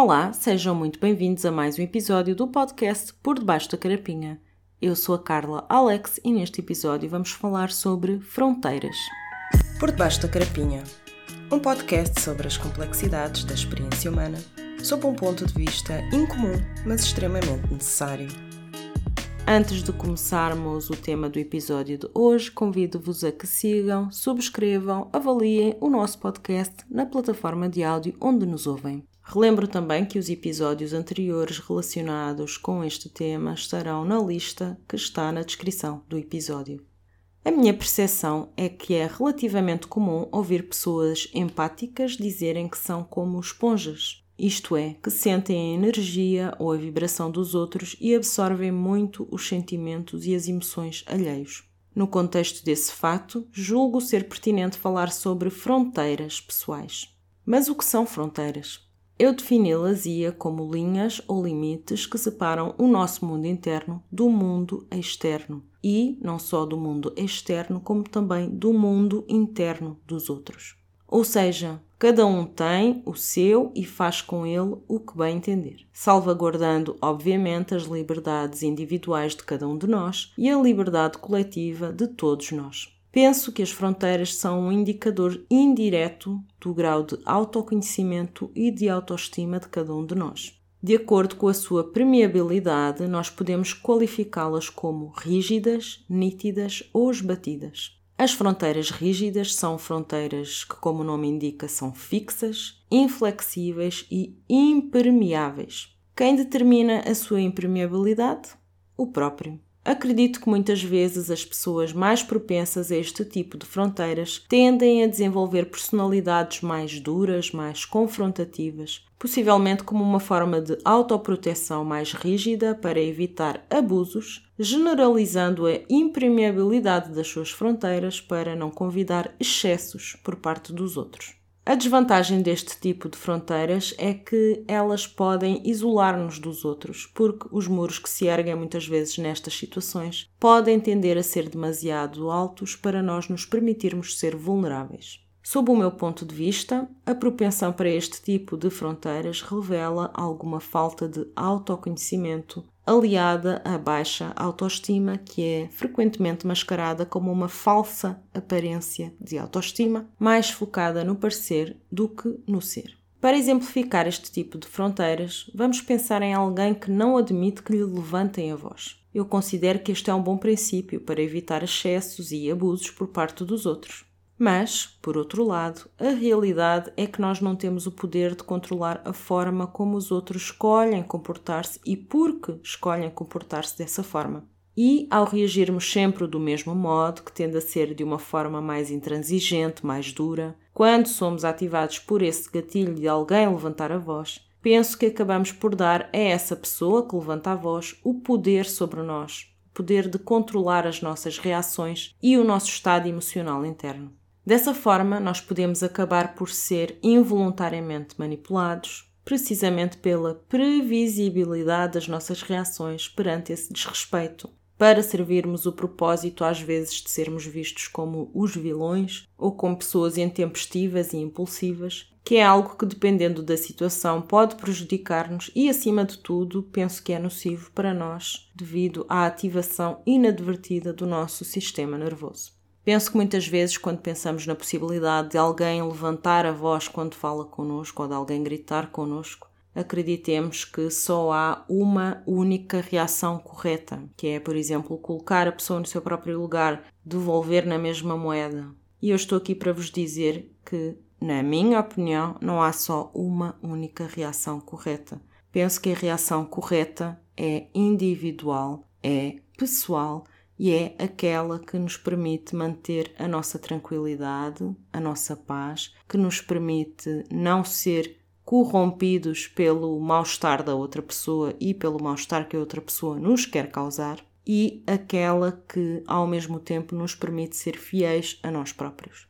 Olá, sejam muito bem-vindos a mais um episódio do podcast Por Debaixo da Carapinha. Eu sou a Carla Alex e neste episódio vamos falar sobre fronteiras. Por Debaixo da Carapinha um podcast sobre as complexidades da experiência humana, sob um ponto de vista incomum, mas extremamente necessário. Antes de começarmos o tema do episódio de hoje, convido-vos a que sigam, subscrevam, avaliem o nosso podcast na plataforma de áudio onde nos ouvem. Relembro também que os episódios anteriores relacionados com este tema estarão na lista que está na descrição do episódio. A minha percepção é que é relativamente comum ouvir pessoas empáticas dizerem que são como esponjas isto é, que sentem a energia ou a vibração dos outros e absorvem muito os sentimentos e as emoções alheios. No contexto desse fato, julgo ser pertinente falar sobre fronteiras pessoais. Mas o que são fronteiras? Eu defini-las-ia como linhas ou limites que separam o nosso mundo interno do mundo externo e não só do mundo externo, como também do mundo interno dos outros. Ou seja, cada um tem o seu e faz com ele o que bem entender, salvaguardando, obviamente, as liberdades individuais de cada um de nós e a liberdade coletiva de todos nós. Penso que as fronteiras são um indicador indireto do grau de autoconhecimento e de autoestima de cada um de nós. De acordo com a sua permeabilidade, nós podemos qualificá-las como rígidas, nítidas ou esbatidas. As fronteiras rígidas são fronteiras que, como o nome indica, são fixas, inflexíveis e impermeáveis. Quem determina a sua impermeabilidade? O próprio. Acredito que muitas vezes as pessoas mais propensas a este tipo de fronteiras tendem a desenvolver personalidades mais duras, mais confrontativas, possivelmente como uma forma de autoproteção mais rígida para evitar abusos, generalizando a impermeabilidade das suas fronteiras para não convidar excessos por parte dos outros. A desvantagem deste tipo de fronteiras é que elas podem isolar-nos dos outros, porque os muros que se erguem muitas vezes nestas situações podem tender a ser demasiado altos para nós nos permitirmos ser vulneráveis. Sob o meu ponto de vista, a propensão para este tipo de fronteiras revela alguma falta de autoconhecimento aliada à baixa autoestima, que é frequentemente mascarada como uma falsa aparência de autoestima, mais focada no parecer do que no ser. Para exemplificar este tipo de fronteiras, vamos pensar em alguém que não admite que lhe levantem a voz. Eu considero que este é um bom princípio para evitar excessos e abusos por parte dos outros. Mas, por outro lado, a realidade é que nós não temos o poder de controlar a forma como os outros escolhem comportar-se e por que escolhem comportar-se dessa forma. E, ao reagirmos sempre do mesmo modo, que tende a ser de uma forma mais intransigente, mais dura, quando somos ativados por esse gatilho de alguém levantar a voz, penso que acabamos por dar a essa pessoa que levanta a voz o poder sobre nós, o poder de controlar as nossas reações e o nosso estado emocional interno. Dessa forma, nós podemos acabar por ser involuntariamente manipulados, precisamente pela previsibilidade das nossas reações perante esse desrespeito, para servirmos o propósito às vezes de sermos vistos como os vilões ou como pessoas intempestivas e impulsivas, que é algo que, dependendo da situação, pode prejudicar-nos e, acima de tudo, penso que é nocivo para nós devido à ativação inadvertida do nosso sistema nervoso. Penso que muitas vezes, quando pensamos na possibilidade de alguém levantar a voz quando fala connosco ou de alguém gritar connosco, acreditemos que só há uma única reação correta, que é, por exemplo, colocar a pessoa no seu próprio lugar, devolver na mesma moeda. E eu estou aqui para vos dizer que, na minha opinião, não há só uma única reação correta. Penso que a reação correta é individual, é pessoal e é aquela que nos permite manter a nossa tranquilidade, a nossa paz, que nos permite não ser corrompidos pelo mal-estar da outra pessoa e pelo mal-estar que a outra pessoa nos quer causar, e aquela que ao mesmo tempo nos permite ser fiéis a nós próprios.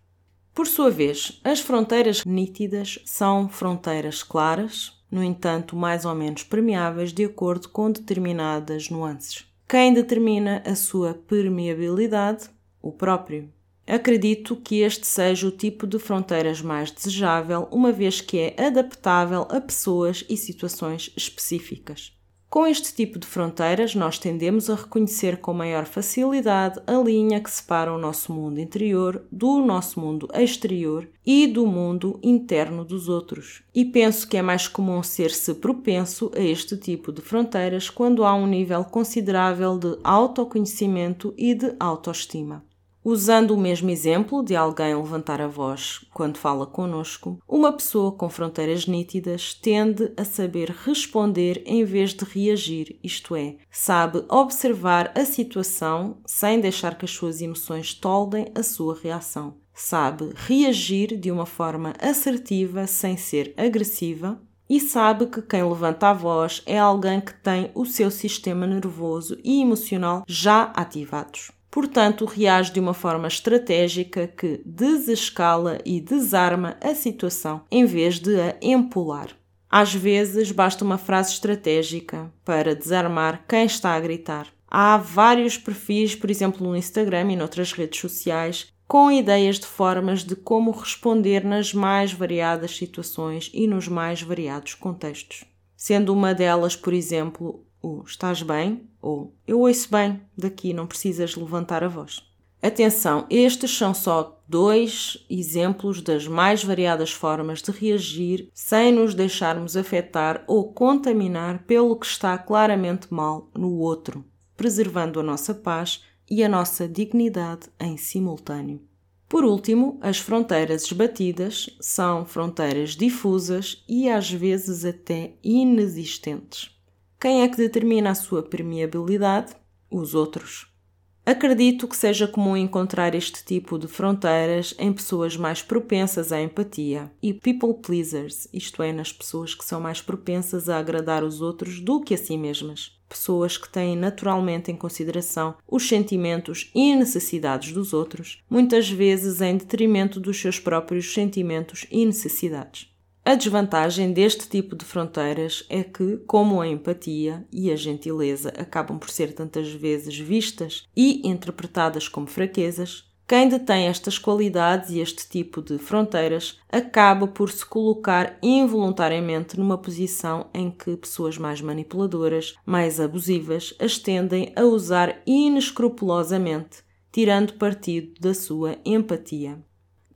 Por sua vez, as fronteiras nítidas são fronteiras claras, no entanto, mais ou menos permeáveis de acordo com determinadas nuances. Quem determina a sua permeabilidade? O próprio. Acredito que este seja o tipo de fronteiras mais desejável, uma vez que é adaptável a pessoas e situações específicas. Com este tipo de fronteiras, nós tendemos a reconhecer com maior facilidade a linha que separa o nosso mundo interior do nosso mundo exterior e do mundo interno dos outros. E penso que é mais comum ser-se propenso a este tipo de fronteiras quando há um nível considerável de autoconhecimento e de autoestima. Usando o mesmo exemplo de alguém levantar a voz quando fala conosco, uma pessoa com fronteiras nítidas tende a saber responder em vez de reagir, isto é, sabe observar a situação sem deixar que as suas emoções toldem a sua reação. Sabe reagir de uma forma assertiva sem ser agressiva, e sabe que quem levanta a voz é alguém que tem o seu sistema nervoso e emocional já ativados. Portanto, reage de uma forma estratégica que desescala e desarma a situação em vez de a empolar. Às vezes, basta uma frase estratégica para desarmar quem está a gritar. Há vários perfis, por exemplo, no Instagram e noutras redes sociais, com ideias de formas de como responder nas mais variadas situações e nos mais variados contextos. Sendo uma delas, por exemplo, o estás bem ou eu ouço bem, daqui não precisas levantar a voz. Atenção, estes são só dois exemplos das mais variadas formas de reagir sem nos deixarmos afetar ou contaminar pelo que está claramente mal no outro, preservando a nossa paz e a nossa dignidade em simultâneo. Por último, as fronteiras esbatidas são fronteiras difusas e às vezes até inexistentes. Quem é que determina a sua permeabilidade? Os outros. Acredito que seja comum encontrar este tipo de fronteiras em pessoas mais propensas à empatia e people pleasers, isto é, nas pessoas que são mais propensas a agradar os outros do que a si mesmas. Pessoas que têm naturalmente em consideração os sentimentos e necessidades dos outros, muitas vezes em detrimento dos seus próprios sentimentos e necessidades. A desvantagem deste tipo de fronteiras é que, como a empatia e a gentileza acabam por ser tantas vezes vistas e interpretadas como fraquezas, quem detém estas qualidades e este tipo de fronteiras acaba por se colocar involuntariamente numa posição em que pessoas mais manipuladoras, mais abusivas, as tendem a usar inescrupulosamente, tirando partido da sua empatia.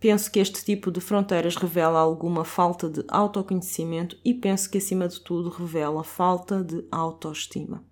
Penso que este tipo de fronteiras revela alguma falta de autoconhecimento e penso que, acima de tudo, revela falta de autoestima.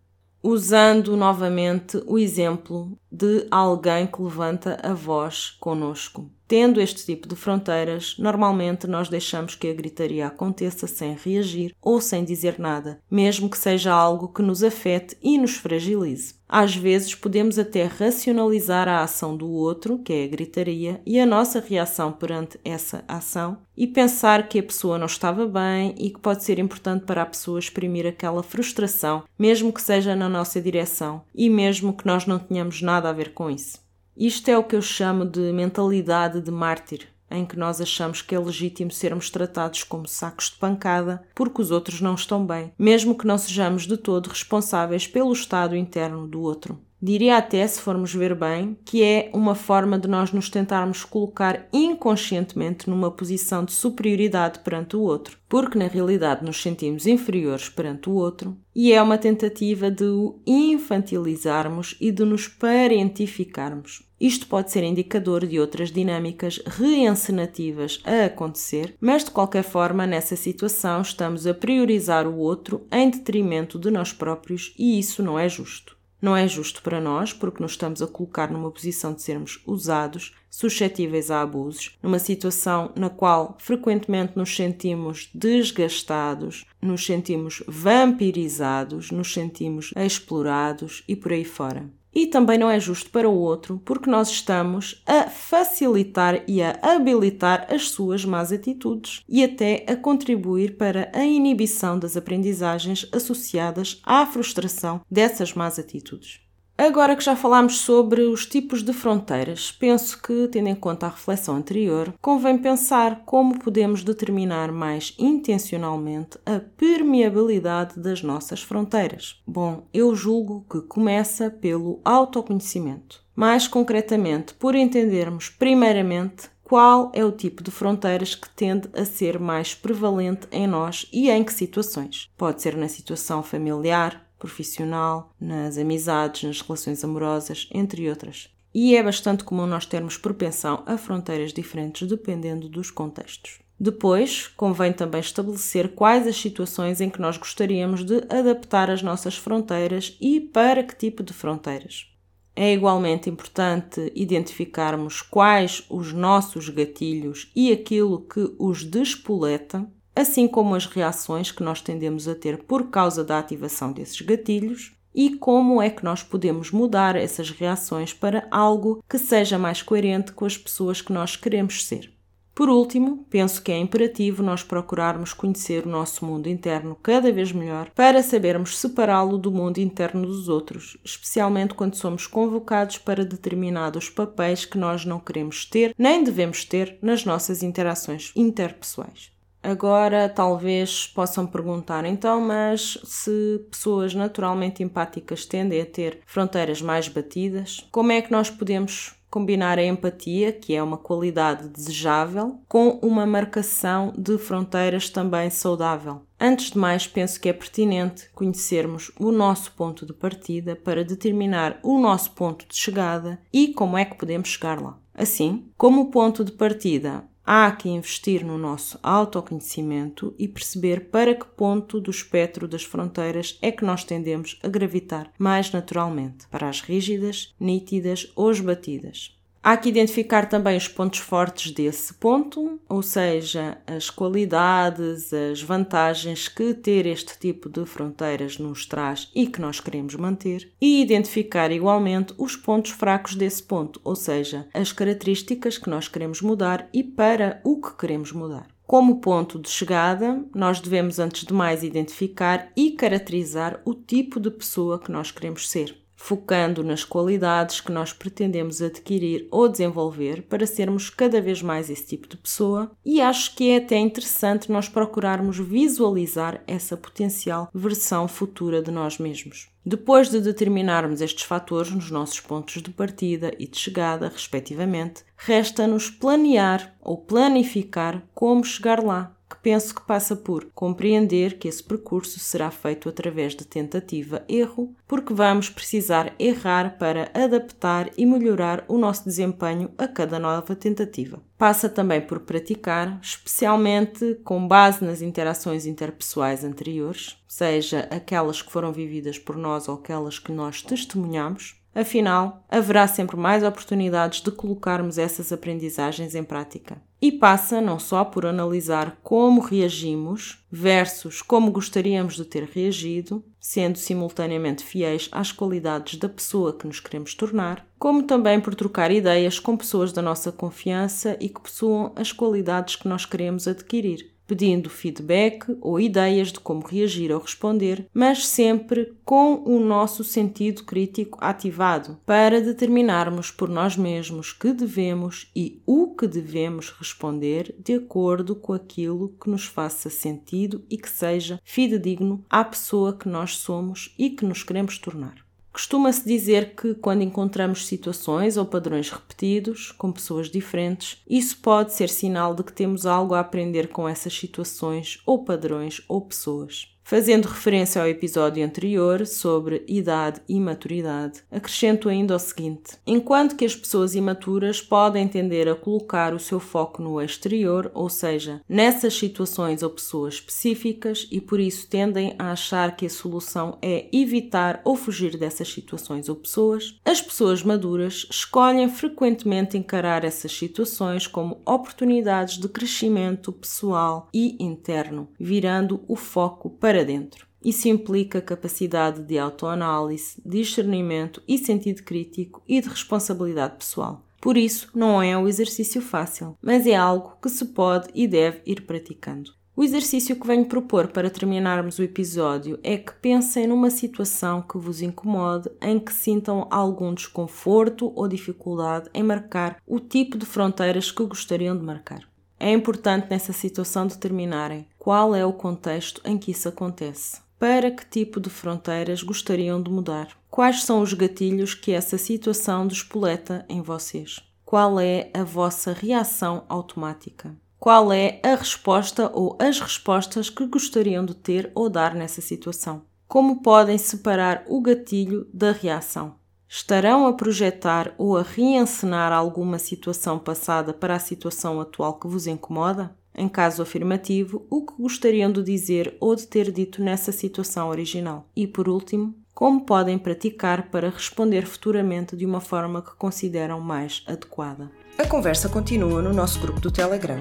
Usando novamente o exemplo de alguém que levanta a voz conosco. Tendo este tipo de fronteiras, normalmente nós deixamos que a gritaria aconteça sem reagir ou sem dizer nada, mesmo que seja algo que nos afete e nos fragilize. Às vezes podemos até racionalizar a ação do outro, que é a gritaria, e a nossa reação perante essa ação, e pensar que a pessoa não estava bem e que pode ser importante para a pessoa exprimir aquela frustração, mesmo que seja na nossa direção e mesmo que nós não tenhamos nada a ver com isso. Isto é o que eu chamo de mentalidade de mártir, em que nós achamos que é legítimo sermos tratados como sacos de pancada porque os outros não estão bem, mesmo que não sejamos de todo responsáveis pelo estado interno do outro. Diria até, se formos ver bem, que é uma forma de nós nos tentarmos colocar inconscientemente numa posição de superioridade perante o outro, porque na realidade nos sentimos inferiores perante o outro, e é uma tentativa de o infantilizarmos e de nos parentificarmos. Isto pode ser indicador de outras dinâmicas reencenativas a acontecer, mas de qualquer forma, nessa situação, estamos a priorizar o outro em detrimento de nós próprios e isso não é justo. Não é justo para nós, porque nos estamos a colocar numa posição de sermos usados, suscetíveis a abusos, numa situação na qual frequentemente nos sentimos desgastados, nos sentimos vampirizados, nos sentimos explorados e por aí fora e também não é justo para o outro, porque nós estamos a facilitar e a habilitar as suas más atitudes e até a contribuir para a inibição das aprendizagens associadas à frustração dessas más atitudes. Agora que já falámos sobre os tipos de fronteiras, penso que, tendo em conta a reflexão anterior, convém pensar como podemos determinar mais intencionalmente a permeabilidade das nossas fronteiras. Bom, eu julgo que começa pelo autoconhecimento. Mais concretamente, por entendermos, primeiramente, qual é o tipo de fronteiras que tende a ser mais prevalente em nós e em que situações. Pode ser na situação familiar, profissional, nas amizades, nas relações amorosas, entre outras. E é bastante comum nós termos propensão a fronteiras diferentes dependendo dos contextos. Depois, convém também estabelecer quais as situações em que nós gostaríamos de adaptar as nossas fronteiras e para que tipo de fronteiras. É igualmente importante identificarmos quais os nossos gatilhos e aquilo que os despoleta assim como as reações que nós tendemos a ter por causa da ativação desses gatilhos e como é que nós podemos mudar essas reações para algo que seja mais coerente com as pessoas que nós queremos ser. Por último, penso que é imperativo nós procurarmos conhecer o nosso mundo interno cada vez melhor para sabermos separá-lo do mundo interno dos outros, especialmente quando somos convocados para determinados papéis que nós não queremos ter nem devemos ter nas nossas interações interpessoais. Agora, talvez possam perguntar, então, mas se pessoas naturalmente empáticas tendem a ter fronteiras mais batidas, como é que nós podemos combinar a empatia, que é uma qualidade desejável, com uma marcação de fronteiras também saudável? Antes de mais, penso que é pertinente conhecermos o nosso ponto de partida para determinar o nosso ponto de chegada e como é que podemos chegar lá. Assim, como ponto de partida Há que investir no nosso autoconhecimento e perceber para que ponto do espectro das fronteiras é que nós tendemos a gravitar mais naturalmente, para as rígidas, nítidas ou esbatidas. Há que identificar também os pontos fortes desse ponto, ou seja, as qualidades, as vantagens que ter este tipo de fronteiras nos traz e que nós queremos manter, e identificar igualmente os pontos fracos desse ponto, ou seja, as características que nós queremos mudar e para o que queremos mudar. Como ponto de chegada, nós devemos antes de mais identificar e caracterizar o tipo de pessoa que nós queremos ser focando nas qualidades que nós pretendemos adquirir ou desenvolver para sermos cada vez mais esse tipo de pessoa, e acho que é até interessante nós procurarmos visualizar essa potencial versão futura de nós mesmos. Depois de determinarmos estes fatores nos nossos pontos de partida e de chegada, respectivamente, resta-nos planear ou planificar como chegar lá penso que passa por compreender que esse percurso será feito através de tentativa-erro, porque vamos precisar errar para adaptar e melhorar o nosso desempenho a cada nova tentativa. Passa também por praticar, especialmente com base nas interações interpessoais anteriores, seja aquelas que foram vividas por nós ou aquelas que nós testemunhamos, Afinal, haverá sempre mais oportunidades de colocarmos essas aprendizagens em prática. E passa não só por analisar como reagimos versus como gostaríamos de ter reagido, sendo simultaneamente fiéis às qualidades da pessoa que nos queremos tornar, como também por trocar ideias com pessoas da nossa confiança e que possuam as qualidades que nós queremos adquirir pedindo feedback ou ideias de como reagir ou responder, mas sempre com o nosso sentido crítico ativado para determinarmos por nós mesmos que devemos e o que devemos responder de acordo com aquilo que nos faça sentido e que seja fidedigno à pessoa que nós somos e que nos queremos tornar. Costuma-se dizer que quando encontramos situações ou padrões repetidos com pessoas diferentes, isso pode ser sinal de que temos algo a aprender com essas situações ou padrões ou pessoas. Fazendo referência ao episódio anterior sobre idade e maturidade, acrescento ainda o seguinte: enquanto que as pessoas imaturas podem tender a colocar o seu foco no exterior, ou seja, nessas situações ou pessoas específicas, e por isso tendem a achar que a solução é evitar ou fugir dessas situações ou pessoas, as pessoas maduras escolhem frequentemente encarar essas situações como oportunidades de crescimento pessoal e interno, virando o foco para para dentro. Isso implica capacidade de autoanálise, discernimento e sentido crítico e de responsabilidade pessoal. Por isso, não é um exercício fácil, mas é algo que se pode e deve ir praticando. O exercício que venho propor para terminarmos o episódio é que pensem numa situação que vos incomode, em que sintam algum desconforto ou dificuldade em marcar o tipo de fronteiras que gostariam de marcar. É importante nessa situação determinarem qual é o contexto em que isso acontece. Para que tipo de fronteiras gostariam de mudar? Quais são os gatilhos que essa situação despoleta em vocês? Qual é a vossa reação automática? Qual é a resposta ou as respostas que gostariam de ter ou dar nessa situação? Como podem separar o gatilho da reação? Estarão a projetar ou a reencenar alguma situação passada para a situação atual que vos incomoda? Em caso afirmativo, o que gostariam de dizer ou de ter dito nessa situação original? E por último, como podem praticar para responder futuramente de uma forma que consideram mais adequada? A conversa continua no nosso grupo do Telegram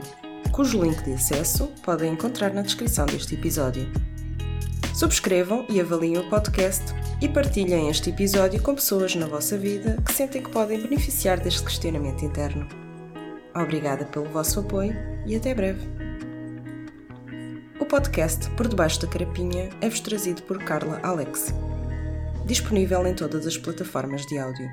cujo link de acesso podem encontrar na descrição deste episódio. Subscrevam e avaliem o podcast e partilhem este episódio com pessoas na vossa vida que sentem que podem beneficiar deste questionamento interno. Obrigada pelo vosso apoio e até breve. O podcast Por Debaixo da Carapinha é-vos trazido por Carla Alex. Disponível em todas as plataformas de áudio.